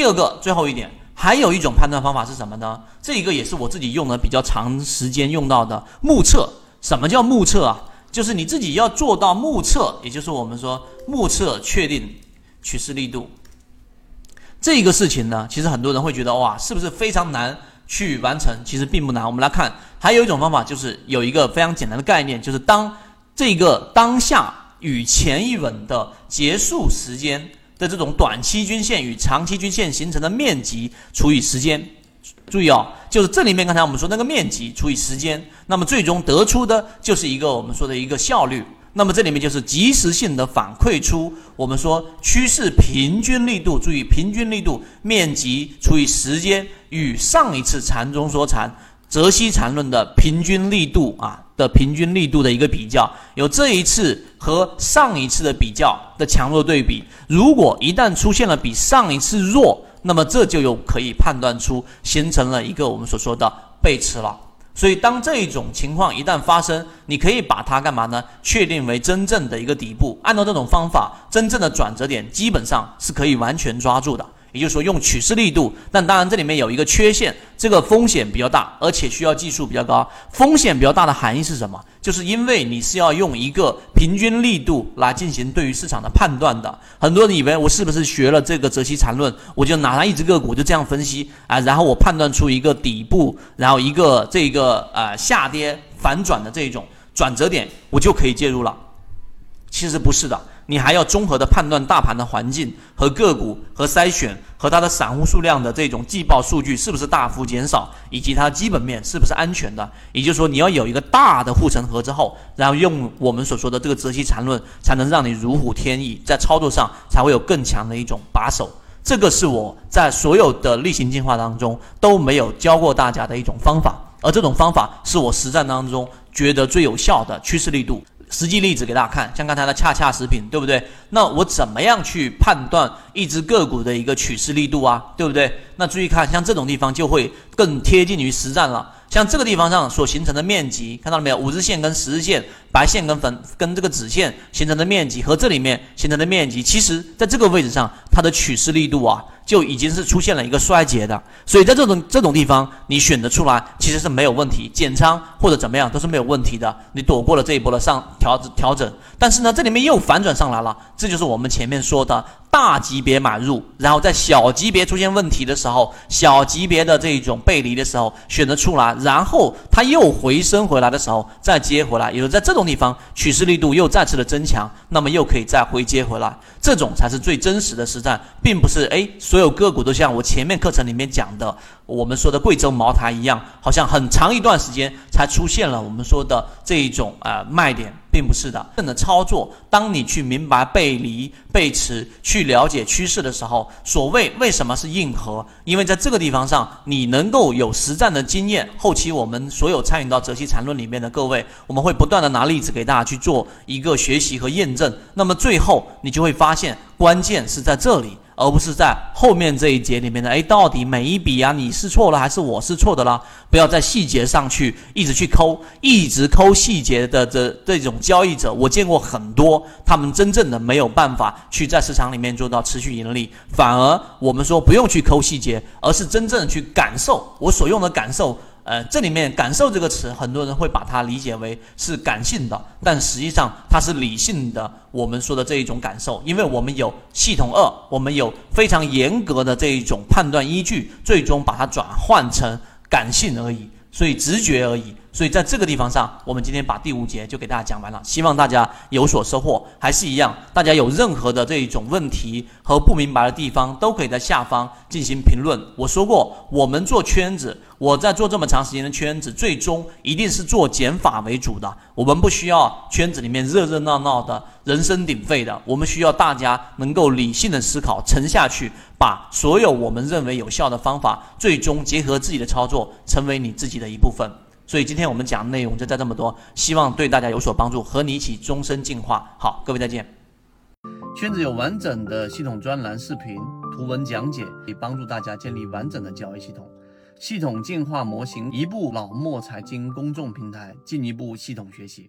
第二个，最后一点，还有一种判断方法是什么呢？这一个也是我自己用的比较长时间用到的目测。什么叫目测啊？就是你自己要做到目测，也就是我们说目测确定趋势力度。这个事情呢，其实很多人会觉得哇，是不是非常难去完成？其实并不难。我们来看，还有一种方法，就是有一个非常简单的概念，就是当这个当下与前一轮的结束时间。的这种短期均线与长期均线形成的面积除以时间，注意哦，就是这里面刚才我们说那个面积除以时间，那么最终得出的就是一个我们说的一个效率。那么这里面就是及时性的反馈出我们说趋势平均力度，注意平均力度面积除以时间与上一次缠中说缠。泽西缠论的平均力度啊的平均力度的一个比较，有这一次和上一次的比较的强弱对比。如果一旦出现了比上一次弱，那么这就有可以判断出形成了一个我们所说的背驰了。所以当这一种情况一旦发生，你可以把它干嘛呢？确定为真正的一个底部。按照这种方法，真正的转折点基本上是可以完全抓住的。也就是说，用取势力度，但当然这里面有一个缺陷，这个风险比较大，而且需要技术比较高。风险比较大的含义是什么？就是因为你是要用一个平均力度来进行对于市场的判断的。很多人以为我是不是学了这个泽西缠论，我就拿它一只个股就这样分析啊，然后我判断出一个底部，然后一个这个呃下跌反转的这种转折点，我就可以介入了。其实不是的。你还要综合的判断大盘的环境和个股和筛选和它的散户数量的这种季报数据是不是大幅减少，以及它基本面是不是安全的。也就是说，你要有一个大的护城河之后，然后用我们所说的这个泽西缠论，才能让你如虎添翼，在操作上才会有更强的一种把手。这个是我在所有的例行进化当中都没有教过大家的一种方法，而这种方法是我实战当中觉得最有效的趋势力度。实际例子给大家看，像刚才的恰恰食品，对不对？那我怎么样去判断一只个股的一个取势力度啊？对不对？那注意看，像这种地方就会更贴近于实战了。像这个地方上所形成的面积，看到了没有？五日线跟十日线，白线跟粉跟这个紫线形成的面积和这里面形成的面积，其实在这个位置上，它的取势力度啊。就已经是出现了一个衰竭的，所以在这种这种地方，你选择出来其实是没有问题，减仓或者怎么样都是没有问题的，你躲过了这一波的上调调整。但是呢，这里面又反转上来了，这就是我们前面说的大级别买入，然后在小级别出现问题的时候，小级别的这种背离的时候选择出来，然后它又回升回来的时候再接回来，也就是在这种地方取势力度又再次的增强，那么又可以再回接回来，这种才是最真实的实战，并不是哎所有个股都像我前面课程里面讲的。我们说的贵州茅台一样，好像很长一段时间才出现了我们说的这一种呃卖点，并不是的。正的操作，当你去明白背离、背驰，去了解趋势的时候，所谓为什么是硬核？因为在这个地方上，你能够有实战的经验。后期我们所有参与到泽西缠论里面的各位，我们会不断的拿例子给大家去做一个学习和验证。那么最后你就会发现，关键是在这里。而不是在后面这一节里面的，哎，到底每一笔啊，你是错了还是我是错的啦？不要在细节上去一直去抠，一直抠细节的这这种交易者，我见过很多，他们真正的没有办法去在市场里面做到持续盈利。反而我们说不用去抠细节，而是真正去感受我所用的感受。呃，这里面“感受”这个词，很多人会把它理解为是感性的，但实际上它是理性的。我们说的这一种感受，因为我们有系统二，我们有非常严格的这一种判断依据，最终把它转换成感性而已，所以直觉而已。所以在这个地方上，我们今天把第五节就给大家讲完了，希望大家有所收获。还是一样，大家有任何的这一种问题和不明白的地方，都可以在下方进行评论。我说过，我们做圈子，我在做这么长时间的圈子，最终一定是做减法为主的。我们不需要圈子里面热热闹闹的、人声鼎沸的，我们需要大家能够理性的思考，沉下去，把所有我们认为有效的方法，最终结合自己的操作，成为你自己的一部分。所以今天我们讲的内容就在这么多，希望对大家有所帮助，和你一起终身进化。好，各位再见。圈子有完整的系统专栏、视频、图文讲解，可以帮助大家建立完整的交易系统。系统进化模型，一部老莫财经公众平台，进一步系统学习。